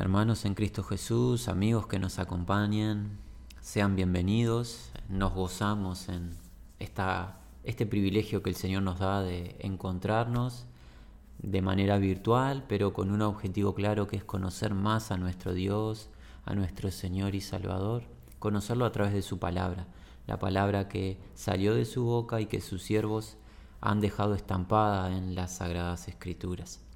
Hermanos en Cristo Jesús, amigos que nos acompañan, sean bienvenidos. Nos gozamos en esta, este privilegio que el Señor nos da de encontrarnos de manera virtual, pero con un objetivo claro que es conocer más a nuestro Dios, a nuestro Señor y Salvador, conocerlo a través de su palabra, la palabra que salió de su boca y que sus siervos han dejado estampada en las sagradas escrituras.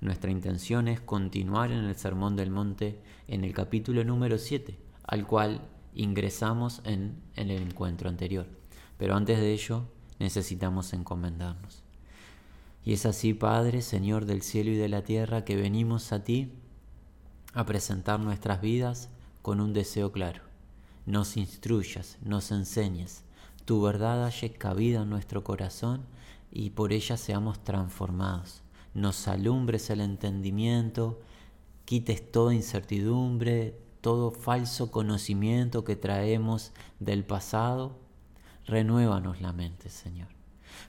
Nuestra intención es continuar en el Sermón del Monte en el capítulo número 7, al cual ingresamos en, el encuentro anterior. Pero antes de ello necesitamos encomendarnos. Y es así, Padre, Señor del cielo y de la tierra, que venimos a ti a presentar nuestras vidas con un deseo claro. Nos instruyas, nos enseñes, tu verdad haya cabida en nuestro corazón y por ella seamos transformados nos alumbres el entendimiento, quites toda incertidumbre, todo falso conocimiento que traemos del pasado. Renuévanos la mente, Señor.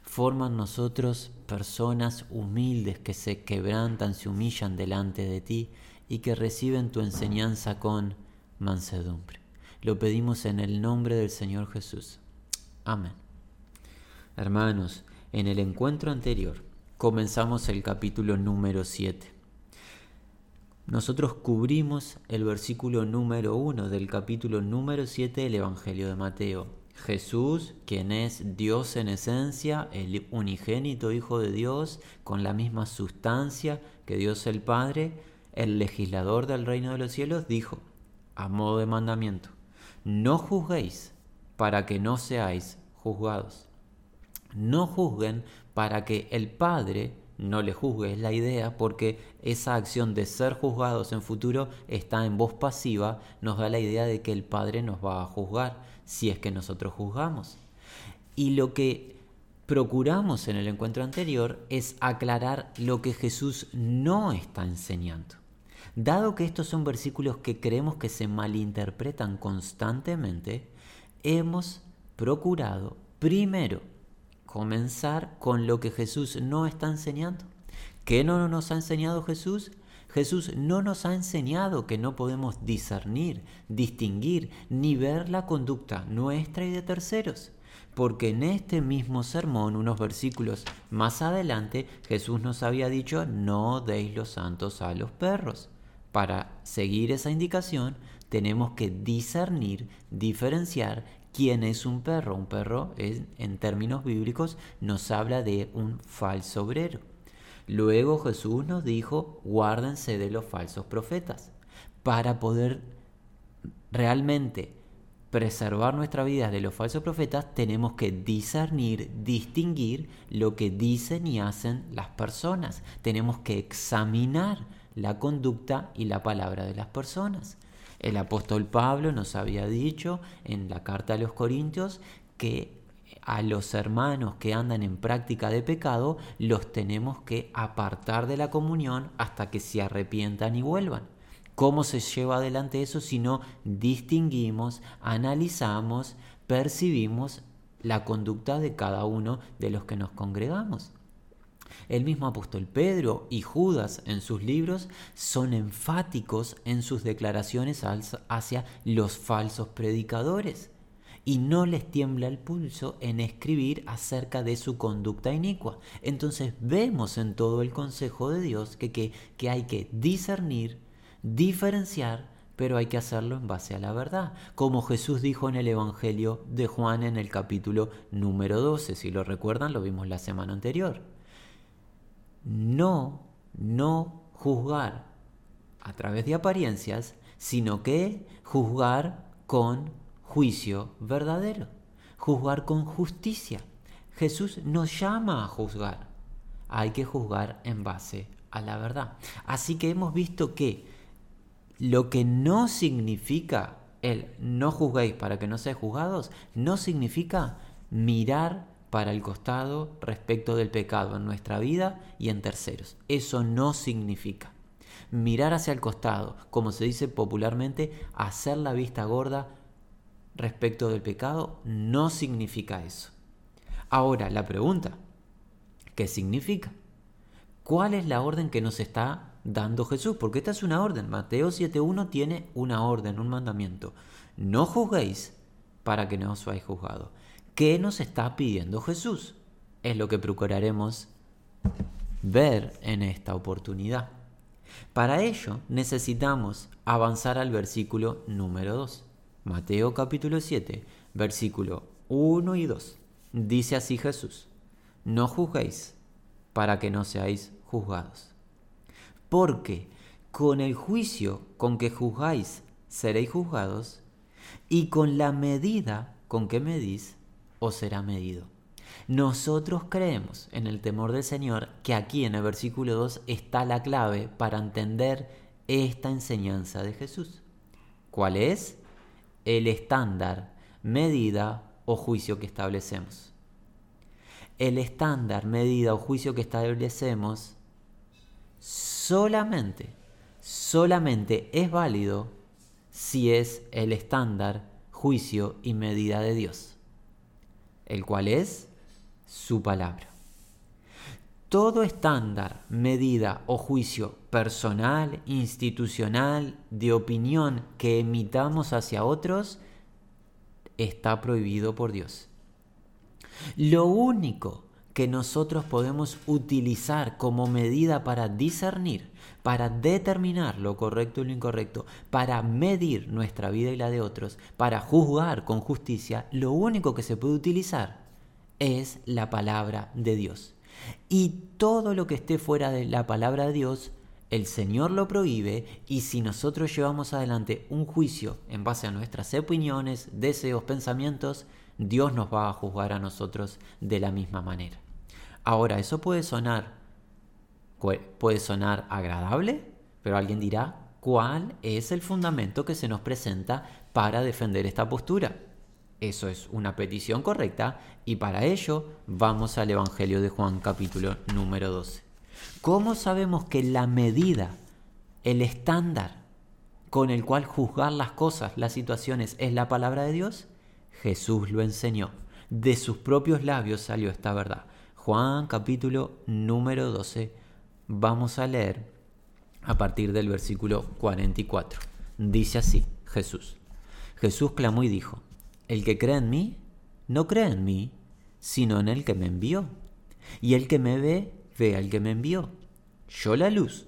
Forma en nosotros personas humildes que se quebrantan, se humillan delante de ti y que reciben tu enseñanza con mansedumbre. Lo pedimos en el nombre del Señor Jesús. Amén. Hermanos, en el encuentro anterior comenzamos el capítulo número 7. Nosotros cubrimos el versículo número 1 del capítulo número 7 del Evangelio de Mateo. Jesús, quien es Dios en esencia, el unigénito Hijo de Dios, con la misma sustancia que Dios el Padre, el legislador del reino de los cielos, dijo, a modo de mandamiento, no juzguéis para que no seáis juzgados. No juzguen para que el Padre no le juzgue, es la idea, porque esa acción de ser juzgados en futuro está en voz pasiva, nos da la idea de que el Padre nos va a juzgar si es que nosotros juzgamos. Y lo que procuramos en el encuentro anterior es aclarar lo que Jesús no está enseñando. Dado que estos son versículos que creemos que se malinterpretan constantemente, hemos procurado primero comenzar con lo que Jesús no está enseñando. ¿Qué no nos ha enseñado Jesús? Jesús no nos ha enseñado que no podemos discernir, distinguir, ni ver la conducta nuestra y de terceros. Porque en este mismo sermón, unos versículos más adelante, Jesús nos había dicho, no deis los santos a los perros. Para seguir esa indicación, tenemos que discernir, diferenciar quién es un perro. Un perro, en términos bíblicos, nos habla de un falso obrero. Luego Jesús nos dijo, guárdense de los falsos profetas, para poder realmente preservar nuestra vida de los falsos profetas, tenemos que discernir, distinguir lo que dicen y hacen las personas. Tenemos que examinar la conducta y la palabra de las personas. El apóstol Pablo nos había dicho en la carta a los Corintios que a los hermanos que andan en práctica de pecado los tenemos que apartar de la comunión hasta que se arrepientan y vuelvan. ¿Cómo se lleva adelante eso si no distinguimos, analizamos, percibimos la conducta de cada uno de los que nos congregamos? El mismo apóstol Pedro y Judas en sus libros son enfáticos en sus declaraciones hacia los falsos predicadores. Y no les tiembla el pulso en escribir acerca de su conducta inicua. Entonces vemos en todo el consejo de Dios que, hay que discernir, diferenciar, pero hay que hacerlo en base a la verdad, como Jesús dijo en el Evangelio de Juan en el capítulo número 12, si lo recuerdan, lo vimos la semana anterior no, no juzgar a través de apariencias, sino que juzgar con juicio verdadero, juzgar con justicia. Jesús nos llama a juzgar. Hay que juzgar en base a la verdad. Así que hemos visto que lo que no significa el no juzguéis para que no seáis juzgados, no significa mirar para el costado respecto del pecado en nuestra vida y en terceros. Eso no significa mirar hacia el costado, como se dice popularmente, hacer la vista gorda respecto del pecado, no significa eso. Ahora, la pregunta, ¿qué significa? ¿Cuál es la orden que nos está dando Jesús, porque esta es una orden. Mateo 7.1 tiene una orden, un mandamiento. No juzguéis para que no os seáis juzgados. ¿Qué nos está pidiendo Jesús? Es lo que procuraremos ver en esta oportunidad. Para ello necesitamos avanzar al versículo número 2. Mateo capítulo 7, versículo 1 y 2. Dice así Jesús, no juzguéis para que no seáis juzgados. Porque con el juicio con que juzgáis seréis juzgados, y con la medida con que medís os será medido. Nosotros creemos en el temor del Señor que aquí en el versículo 2 está la clave para entender esta enseñanza de Jesús. ¿Cuál es? El estándar, medida o juicio que establecemos. El estándar, medida o juicio que establecemos solamente, solamente es válido si es el estándar, juicio y medida de Dios, el cual es su palabra. Todo estándar, medida o juicio personal, institucional, de opinión que emitamos hacia otros, está prohibido por Dios. Lo único que nosotros podemos utilizar como medida para discernir, para determinar lo correcto y lo incorrecto, para medir nuestra vida y la de otros, para juzgar con justicia, lo único que se puede utilizar es la palabra de Dios. Y todo lo que esté fuera de la palabra de Dios, el Señor lo prohíbe y si nosotros llevamos adelante un juicio en base a nuestras opiniones, deseos, pensamientos, Dios nos va a juzgar a nosotros de la misma manera. Ahora, eso puede sonar puede sonar agradable, pero alguien dirá, ¿cuál es el fundamento que se nos presenta para defender esta postura? Eso es una petición correcta y para ello vamos al Evangelio de Juan capítulo número 12. ¿Cómo sabemos que la medida, el estándar con el cual juzgar las cosas, las situaciones, es la palabra de Dios? Jesús lo enseñó. De sus propios labios salió esta verdad. Juan capítulo número 12. Vamos a leer a partir del versículo 44. Dice así Jesús. Jesús clamó y dijo, el que cree en mí, no cree en mí, sino en el que me envió. Y el que me ve, ve al que me envió. Yo la luz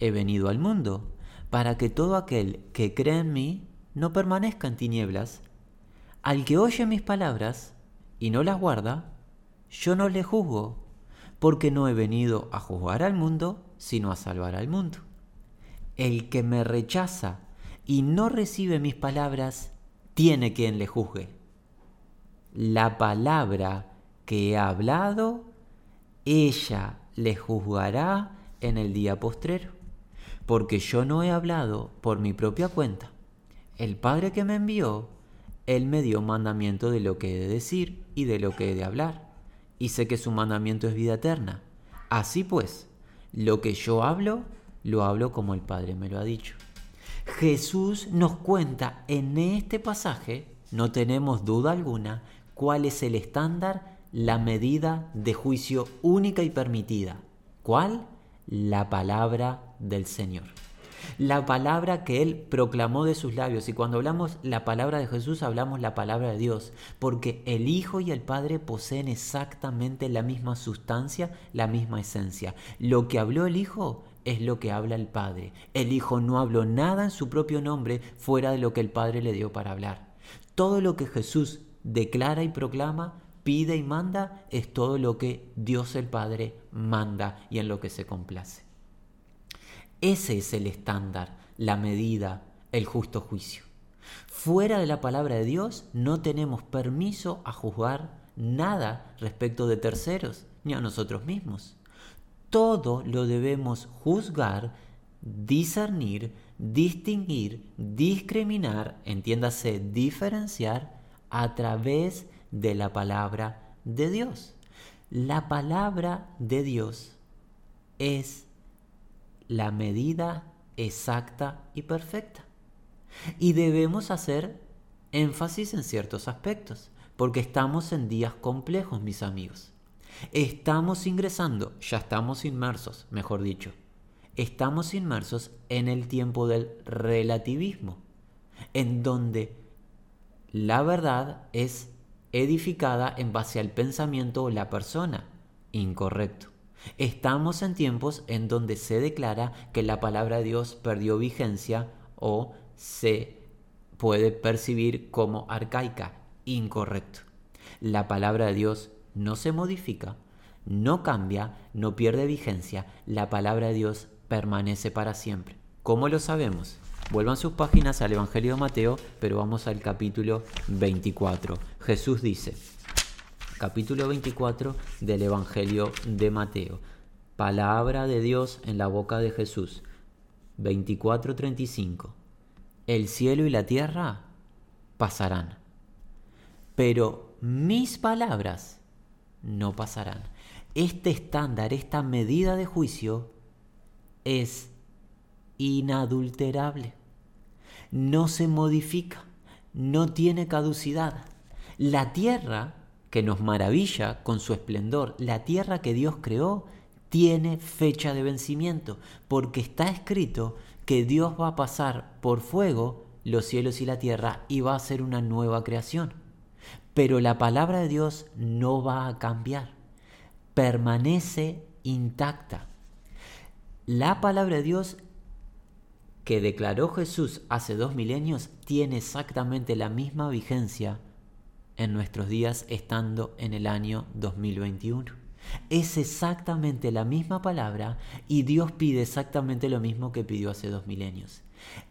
he venido al mundo, para que todo aquel que cree en mí no permanezca en tinieblas. Al que oye mis palabras y no las guarda, yo no le juzgo, porque no he venido a juzgar al mundo, sino a salvar al mundo. El que me rechaza y no recibe mis palabras, tiene quien le juzgue. La palabra que he hablado, ella le juzgará en el día postrero, porque yo no he hablado por mi propia cuenta. El Padre que me envió, Él me dio mandamiento de lo que he de decir y de lo que he de hablar, y sé que su mandamiento es vida eterna. Así pues, lo que yo hablo, lo hablo como el Padre me lo ha dicho. Jesús nos cuenta en este pasaje, no tenemos duda alguna, cuál es el estándar, la medida de juicio única y permitida. ¿Cuál? La palabra del Señor. La palabra que Él proclamó de sus labios. Y cuando hablamos la palabra de Jesús, hablamos la palabra de Dios. Porque el Hijo y el Padre poseen exactamente la misma sustancia, la misma esencia. Lo que habló el Hijo es lo que habla el Padre. El Hijo no habló nada en su propio nombre fuera de lo que el Padre le dio para hablar. Todo lo que Jesús declara y proclama, pide y manda, es todo lo que Dios el Padre manda y en lo que se complace. Ese es el estándar, la medida, el justo juicio. Fuera de la palabra de Dios no tenemos permiso a juzgar nada respecto de terceros ni a nosotros mismos todo lo debemos juzgar, discernir, distinguir, discriminar, entiéndase, diferenciar a través de la palabra de Dios. La palabra de Dios es la medida exacta y perfecta. Y debemos hacer énfasis en ciertos aspectos, porque estamos en días complejos, mis amigos. Estamos ingresando, ya estamos inmersos, mejor dicho, estamos inmersos en el tiempo del relativismo, en donde la verdad es edificada en base al pensamiento o la persona. Incorrecto. Estamos en tiempos en donde se declara que la palabra de Dios perdió vigencia o se puede percibir como arcaica. Incorrecto. La palabra de Dios no se modifica, no cambia, no pierde vigencia. La palabra de Dios permanece para siempre. ¿Cómo lo sabemos? Vuelvan sus páginas al Evangelio de Mateo, pero vamos al capítulo 24. Jesús dice, capítulo 24 del Evangelio de Mateo, palabra de Dios en la boca de Jesús, 24:35. El cielo y la tierra pasarán, pero mis palabras no pasarán. Este estándar, esta medida de juicio es inadulterable. No se modifica, no tiene caducidad. La tierra que nos maravilla con su esplendor, la tierra que Dios creó, tiene fecha de vencimiento, porque está escrito que Dios va a pasar por fuego los cielos y la tierra y va a ser una nueva creación. Pero la palabra de Dios no va a cambiar, permanece intacta. La palabra de Dios que declaró Jesús hace dos milenios tiene exactamente la misma vigencia en nuestros días estando en el año 2021. Es exactamente la misma palabra y Dios pide exactamente lo mismo que pidió hace dos milenios.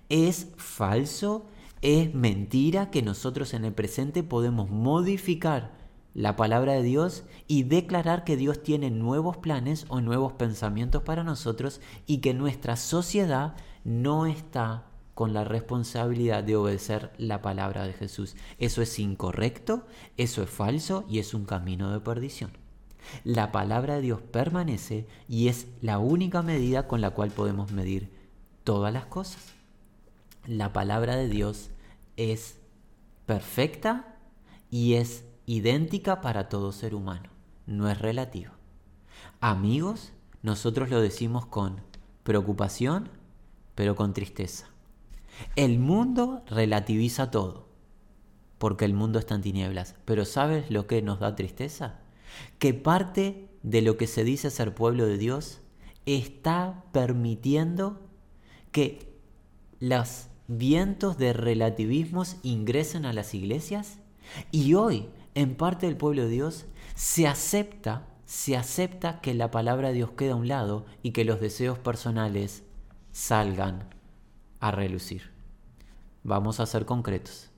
Es falso, es mentira que nosotros en el presente podemos modificar la palabra de Dios y declarar que Dios tiene nuevos planes o nuevos pensamientos para nosotros y que nuestra sociedad no está con la responsabilidad de obedecer la palabra de Jesús. Eso es incorrecto, eso es falso y es un camino de perdición. La palabra de Dios permanece y es la única medida con la cual podemos medir todas las cosas. La palabra de Dios es perfecta y es idéntica para todo ser humano, no es relativa. Amigos, nosotros lo decimos con preocupación, pero con tristeza. El mundo relativiza todo, porque el mundo está en tinieblas. Pero ¿sabes lo que nos da tristeza? Que parte de lo que se dice ser pueblo de Dios está permitiendo que los vientos de relativismos ingresen a las iglesias y hoy en parte del pueblo de Dios se acepta se acepta que la palabra de Dios queda a un lado y que los deseos personales salgan a relucir. Vamos a ser concretos.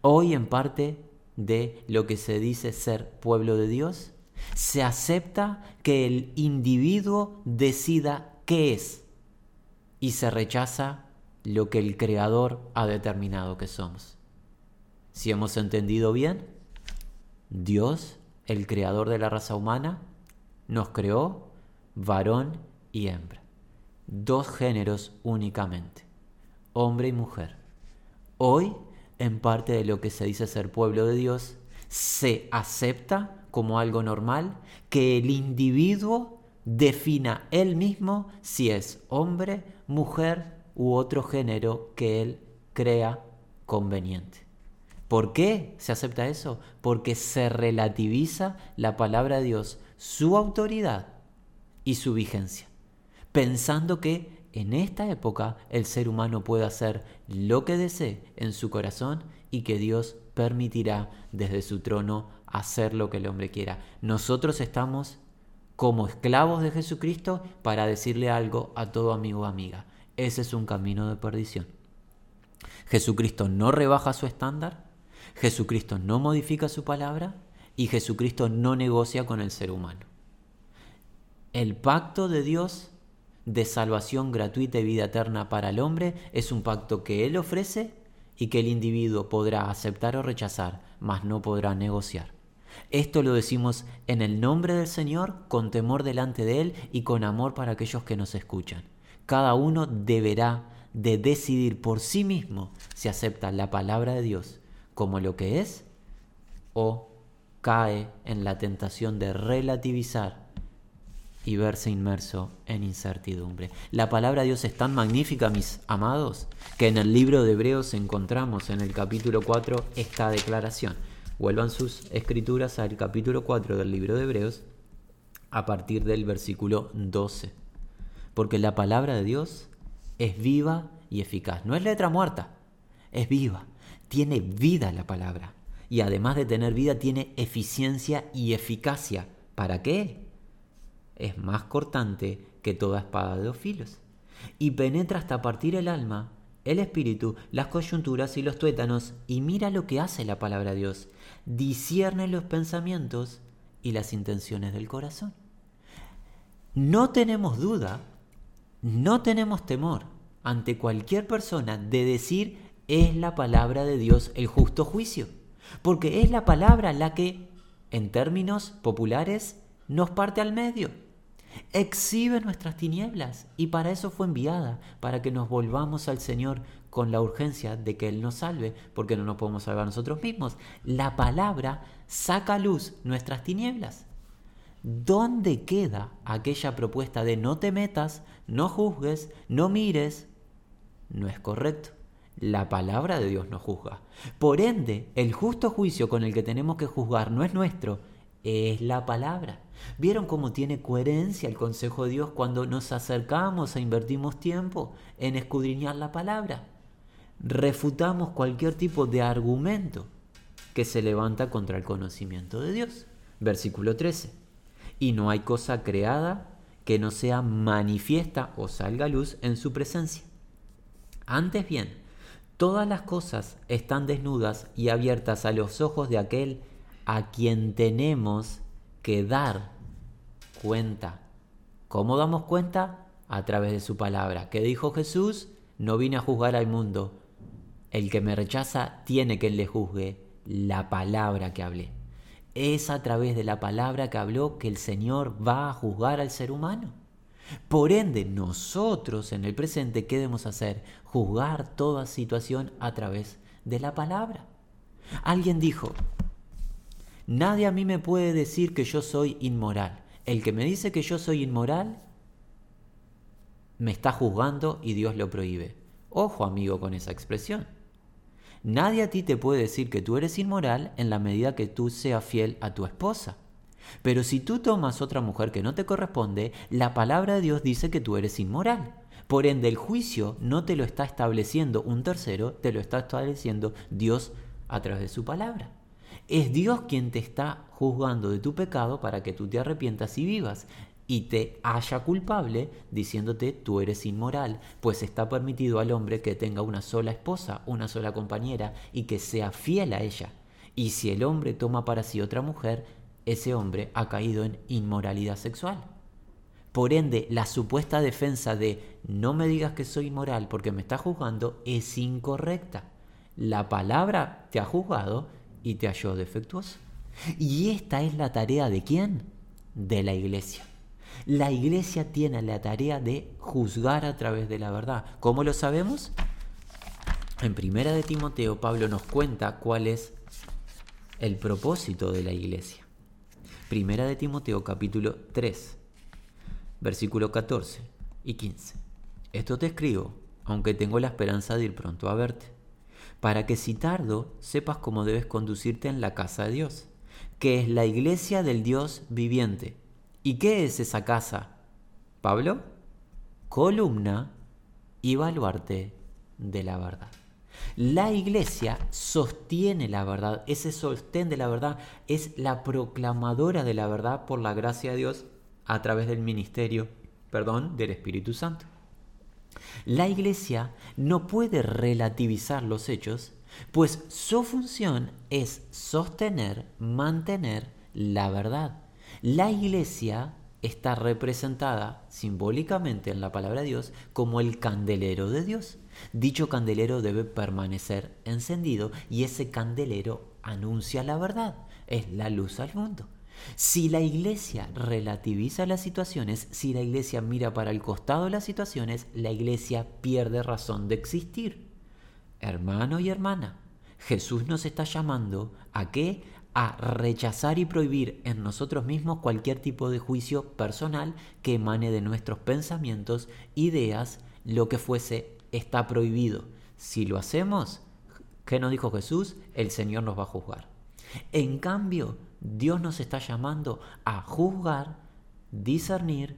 Hoy en parte de lo que se dice ser pueblo de Dios, se acepta que el individuo decida qué es y se rechaza lo que el Creador ha determinado que somos. Si hemos entendido bien, Dios, el Creador de la raza humana, nos creó varón y hembra dos géneros únicamente, hombre y mujer. Hoy, en parte de lo que se dice ser pueblo de Dios, se acepta como algo normal que el individuo defina él mismo si es hombre, mujer u otro género que él crea conveniente. ¿Por qué se acepta eso? Porque se relativiza la palabra de Dios, su autoridad y su vigencia pensando que en esta época el ser humano puede hacer lo que desee en su corazón y que Dios permitirá desde su trono hacer lo que el hombre quiera. Nosotros estamos como esclavos de Jesucristo para decirle algo a todo amigo o amiga. Ese es un camino de perdición. Jesucristo no rebaja su estándar, Jesucristo no modifica su palabra y Jesucristo no negocia con el ser humano. El pacto de Dios de salvación gratuita y vida eterna para el hombre es un pacto que Él ofrece y que el individuo podrá aceptar o rechazar, mas no podrá negociar. Esto lo decimos en el nombre del Señor, con temor delante de Él y con amor para aquellos que nos escuchan. Cada uno deberá de decidir por sí mismo si acepta la palabra de Dios como lo que es o cae en la tentación de relativizar y verse inmerso en incertidumbre. La palabra de Dios es tan magnífica, mis amados, que en el libro de Hebreos encontramos en el capítulo 4 esta declaración. Vuelvan sus escrituras al capítulo 4 del libro de Hebreos a partir del versículo 12. Porque la palabra de Dios es viva y eficaz. No es letra muerta, es viva. Tiene vida la palabra. Y además de tener vida, tiene eficiencia y eficacia. ¿Para qué? Es más cortante que toda espada de dos filos. Y penetra hasta partir el alma, el espíritu, las coyunturas y los tuétanos. Y mira lo que hace la palabra de Dios. Discierne los pensamientos y las intenciones del corazón. No tenemos duda, no tenemos temor ante cualquier persona de decir es la palabra de Dios el justo juicio, porque es la palabra la que, en términos populares, nos parte al medio, exhibe nuestras tinieblas y para eso fue enviada, para que nos volvamos al Señor con la urgencia de que Él nos salve, porque no nos podemos salvar nosotros mismos. La palabra saca a luz nuestras tinieblas. ¿Dónde queda aquella propuesta de no te metas, no juzgues, no mires? No es correcto. La palabra de Dios nos juzga. Por ende, el justo juicio con el que tenemos que juzgar no es nuestro, es la palabra. ¿Vieron cómo tiene coherencia el consejo de Dios cuando nos acercamos e invertimos tiempo en escudriñar la palabra? Refutamos cualquier tipo de argumento que se levanta contra el conocimiento de Dios. Versículo 13. Y no hay cosa creada que no sea manifiesta o salga a luz en su presencia. Antes bien, todas las cosas están desnudas y abiertas a los ojos de aquel a quien tenemos que dar cuenta. ¿Cómo damos cuenta? A través de su palabra. ¿Qué dijo Jesús? No vine a juzgar al mundo. El que me rechaza tiene que le juzgue la palabra que hablé. Es a través de la palabra que habló que el Señor va a juzgar al ser humano. Por ende, nosotros en el presente, ¿qué debemos hacer? Juzgar toda situación a través de la palabra. Alguien dijo, nadie a mí me puede decir que yo soy inmoral. El que me dice que yo soy inmoral, me está juzgando y Dios lo prohíbe. Ojo amigo con esa expresión. Nadie a ti te puede decir que tú eres inmoral en la medida que tú seas fiel a tu esposa. Pero si tú tomas otra mujer que no te corresponde, la palabra de Dios dice que tú eres inmoral. Por ende, el juicio no te lo está estableciendo un tercero, te lo está estableciendo Dios a través de su palabra. Es Dios quien te está juzgando de tu pecado para que tú te arrepientas y vivas y te haya culpable diciéndote tú eres inmoral, pues está permitido al hombre que tenga una sola esposa, una sola compañera y que sea fiel a ella. Y si el hombre toma para sí otra mujer, ese hombre ha caído en inmoralidad sexual. Por ende, la supuesta defensa de no me digas que soy inmoral porque me está juzgando es incorrecta. La palabra te ha juzgado y te halló defectuoso. Y esta es la tarea de quién? De la iglesia. La iglesia tiene la tarea de juzgar a través de la verdad. ¿Cómo lo sabemos? En Primera de Timoteo, Pablo nos cuenta cuál es el propósito de la iglesia. Primera de Timoteo capítulo 3, versículo 14 y 15. Esto te escribo, aunque tengo la esperanza de ir pronto a verte, para que si tardo sepas cómo debes conducirte en la casa de Dios, que es la iglesia del Dios viviente ¿Y qué es esa casa? Pablo, columna y baluarte de la verdad. La iglesia sostiene la verdad, ese sostén de la verdad es la proclamadora de la verdad por la gracia de Dios a través del ministerio, perdón, del Espíritu Santo. La iglesia no puede relativizar los hechos, pues su función es sostener, mantener la verdad. La iglesia está representada simbólicamente en la palabra de Dios como el candelero de Dios. Dicho candelero debe permanecer encendido y ese candelero anuncia la verdad, es la luz al mundo. Si la iglesia relativiza las situaciones, si la iglesia mira para el costado de las situaciones, la iglesia pierde razón de existir. Hermano y hermana, Jesús nos está llamando a qué? a rechazar y prohibir en nosotros mismos cualquier tipo de juicio personal que emane de nuestros pensamientos, ideas, lo que fuese, está prohibido. Si lo hacemos, ¿qué nos dijo Jesús? El Señor nos va a juzgar. En cambio, Dios nos está llamando a juzgar, discernir,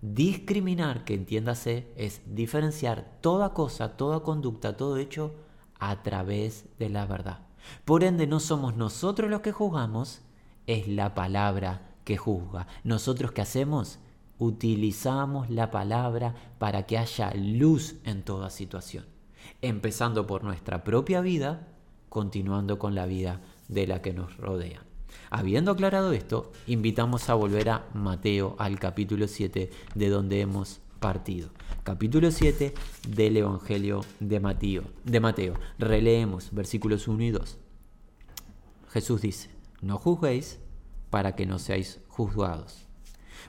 discriminar, que entiéndase, es diferenciar toda cosa, toda conducta, todo hecho a través de la verdad. Por ende, no somos nosotros los que juzgamos, es la palabra que juzga. Nosotros qué hacemos? Utilizamos la palabra para que haya luz en toda situación, empezando por nuestra propia vida, continuando con la vida de la que nos rodea. Habiendo aclarado esto, invitamos a volver a Mateo, al capítulo 7, de donde hemos partido. Capítulo 7 del Evangelio de Mateo. De Mateo. Releemos versículos 1 y 2. Jesús dice, no juzguéis para que no seáis juzgados,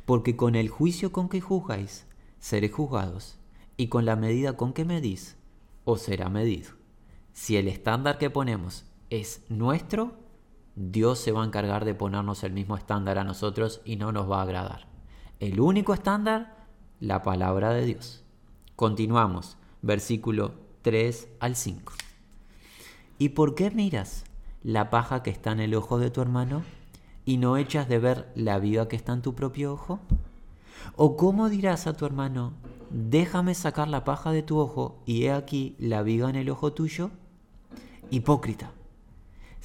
porque con el juicio con que juzgáis, seréis juzgados, y con la medida con que medís, os será medido. Si el estándar que ponemos es nuestro, Dios se va a encargar de ponernos el mismo estándar a nosotros y no nos va a agradar. El único estándar, la palabra de Dios. Continuamos, versículo 3 al 5. ¿Y por qué miras la paja que está en el ojo de tu hermano y no echas de ver la viga que está en tu propio ojo? ¿O cómo dirás a tu hermano, déjame sacar la paja de tu ojo y he aquí la viga en el ojo tuyo? Hipócrita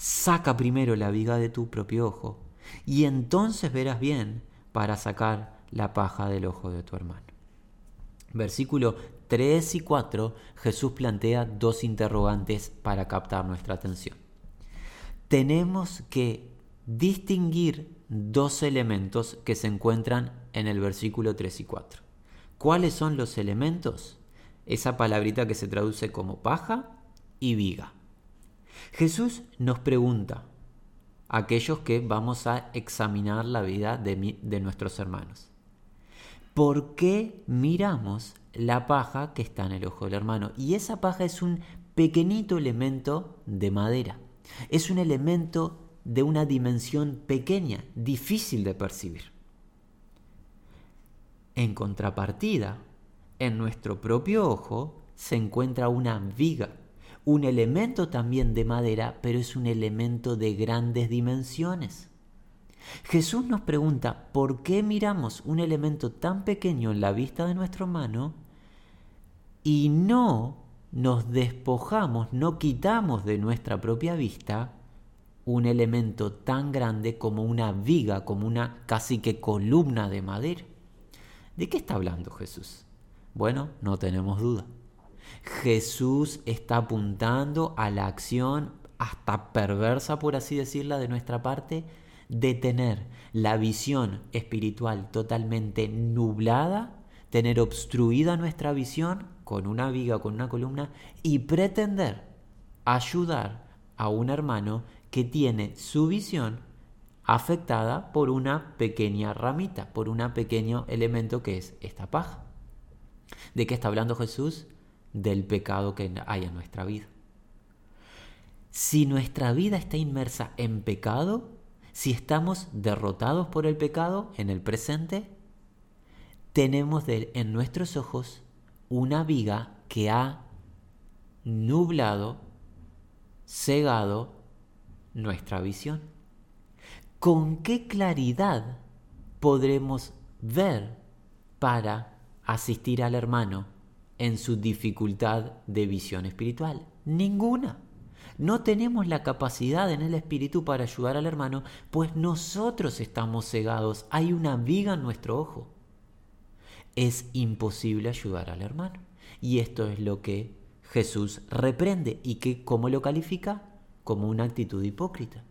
saca primero la viga de tu propio ojo, y entonces verás bien para sacar la paja del ojo de tu hermano. Versículo 3 y 4, Jesús plantea dos interrogantes para captar nuestra atención. Tenemos que distinguir dos elementos que se encuentran en el versículo 3 y 4. ¿Cuáles son los elementos? Esa palabrita que se traduce como paja y viga. Jesús nos pregunta, aquellos que vamos a examinar la vida de, de nuestros hermanos, ¿por qué miramos la paja que está en el ojo del hermano? Y esa paja es un pequeñito elemento de madera, es un elemento de una dimensión pequeña, difícil de percibir. En contrapartida, en nuestro propio ojo se encuentra una viga un elemento también de madera, pero es un elemento de grandes dimensiones. Jesús nos pregunta, ¿por qué miramos un elemento tan pequeño en la vista de nuestro mano y no nos despojamos, no quitamos de nuestra propia vista un elemento tan grande como una viga, como una casi que columna de madera? ¿De qué está hablando Jesús? Bueno, no tenemos duda. Jesús está apuntando a la acción hasta perversa, por así decirla, de nuestra parte, de tener la visión espiritual totalmente nublada, tener obstruida nuestra visión con una viga, con una columna, y pretender ayudar a un hermano que tiene su visión afectada por una pequeña ramita, por un pequeño elemento que es esta paja. ¿De qué está hablando Jesús? Del pecado que hay en nuestra vida. Si nuestra vida está inmersa en pecado, si estamos derrotados por el pecado en el presente, tenemos en nuestros ojos una viga que ha nublado, cegado nuestra visión. ¿Con qué claridad podremos ver para asistir al hermano en su dificultad de visión espiritual? Ninguna. No tenemos la capacidad en el espíritu para ayudar al hermano, pues nosotros estamos cegados. Hay una viga en nuestro ojo. Es imposible ayudar al hermano. Y esto es lo que Jesús reprende y que, ¿cómo lo califica? Como una actitud hipócrita.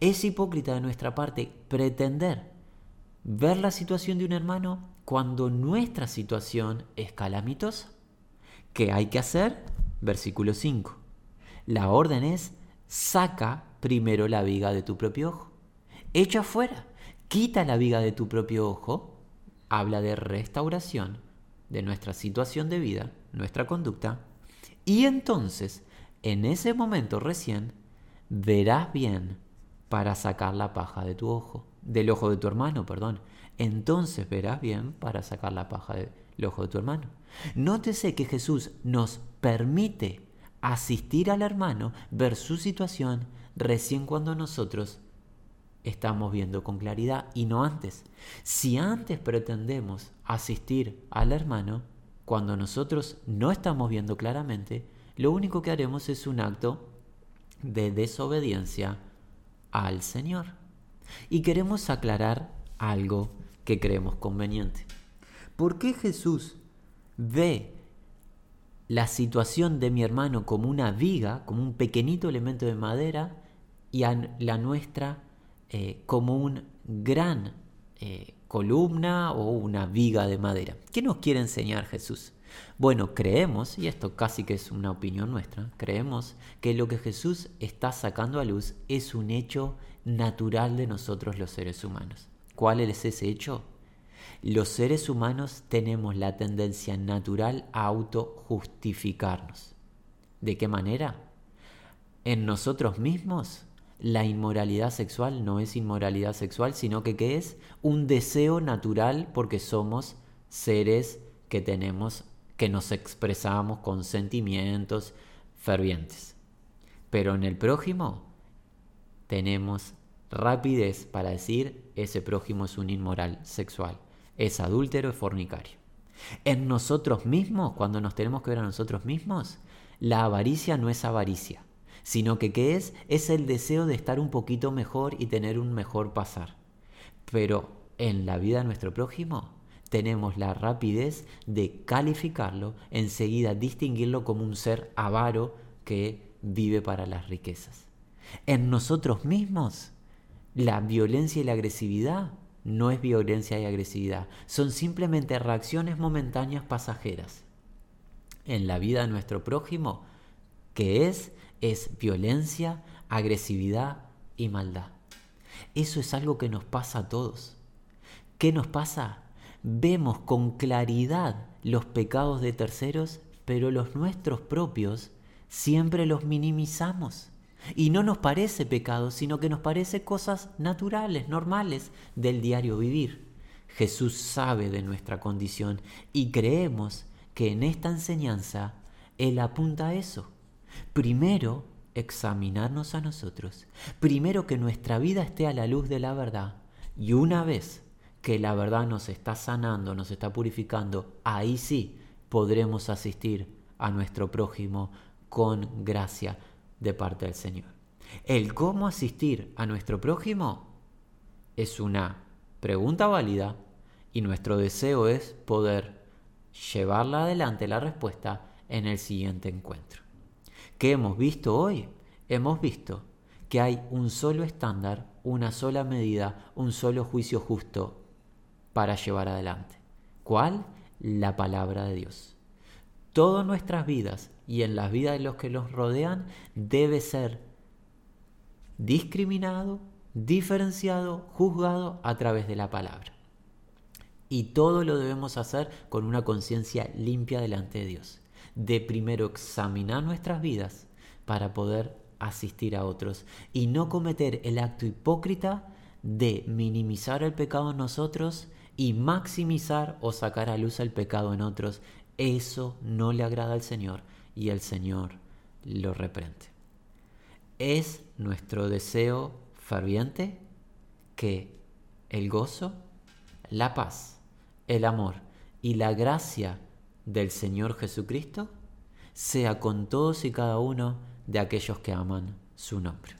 Es hipócrita de nuestra parte pretender ver la situación de un hermano cuando nuestra situación es calamitosa. ¿Qué hay que hacer? Versículo 5. La orden es, saca primero la viga de tu propio ojo. Echa afuera, quita la viga de tu propio ojo. Habla de restauración de nuestra situación de vida, nuestra conducta. Y entonces, en ese momento recién, verás bien para sacar la paja de tu ojo, del ojo de tu hermano, perdón. Entonces verás bien para sacar la paja del ojo de tu hermano. Nótese que Jesús nos permite asistir al hermano, ver su situación, recién cuando nosotros estamos viendo con claridad y no antes. Si antes pretendemos asistir al hermano, cuando nosotros no estamos viendo claramente, lo único que haremos es un acto de desobediencia al Señor. Y queremos aclarar algo que creemos conveniente. ¿Por qué Jesús ve la situación de mi hermano como una viga, como un pequeñito elemento de madera, y a la nuestra eh, como un gran eh, columna o una viga de madera. ¿Qué nos quiere enseñar Jesús? Bueno, creemos, y esto casi que es una opinión nuestra, creemos que lo que Jesús está sacando a luz es un hecho natural de nosotros los seres humanos. ¿Cuál es ese hecho? Los seres humanos tenemos la tendencia natural a autojustificarnos. ¿De qué manera? En nosotros mismos la inmoralidad sexual no es inmoralidad sexual, sino que ¿qué es? Un deseo natural porque somos seres que tenemos, que nos expresamos con sentimientos fervientes. Pero en el prójimo tenemos rapidez para decir ese prójimo es un inmoral sexual, es adúltero, es fornicario. En nosotros mismos, cuando nos tenemos que ver a nosotros mismos, la avaricia no es avaricia sino que ¿qué es? Es el deseo de estar un poquito mejor y tener un mejor pasar. Pero en la vida de nuestro prójimo tenemos la rapidez de calificarlo, enseguida distinguirlo como un ser avaro que vive para las riquezas. En nosotros mismos, la violencia y la agresividad no es violencia y agresividad, son simplemente reacciones momentáneas pasajeras. En la vida de nuestro prójimo, que es es violencia, agresividad y maldad. Eso es algo que nos pasa a todos. ¿Qué nos pasa? Vemos con claridad los pecados de terceros, pero los nuestros propios siempre los minimizamos. Y no nos parece pecado, sino que nos parece cosas naturales, normales del diario vivir. Jesús sabe de nuestra condición y creemos que en esta enseñanza Él apunta a eso. Primero, examinarnos a nosotros. Primero que nuestra vida esté a la luz de la verdad. Y una vez que la verdad nos está sanando, nos está purificando, ahí sí podremos asistir a nuestro prójimo con gracia de parte del Señor. El cómo asistir a nuestro prójimo es una pregunta válida y nuestro deseo es poder llevarla adelante la respuesta en el siguiente encuentro. ¿Qué hemos visto hoy? Hemos visto que hay un solo estándar, una sola medida, un solo juicio justo para llevar adelante. ¿Cuál? La palabra de Dios. Todas nuestras vidas y en las vidas de los que los rodean debe ser discriminado, diferenciado, juzgado a través de la palabra. Y todo lo debemos hacer con una conciencia limpia delante de Dios de primero examinar nuestras vidas para poder asistir a otros y no cometer el acto hipócrita de minimizar el pecado en nosotros y maximizar o sacar a luz el pecado en otros. Eso no le agrada al Señor y el Señor lo reprende. Es nuestro deseo ferviente que el gozo, la paz, el amor y la gracia del Señor Jesucristo sea con todos y cada uno de aquellos que aman su nombre.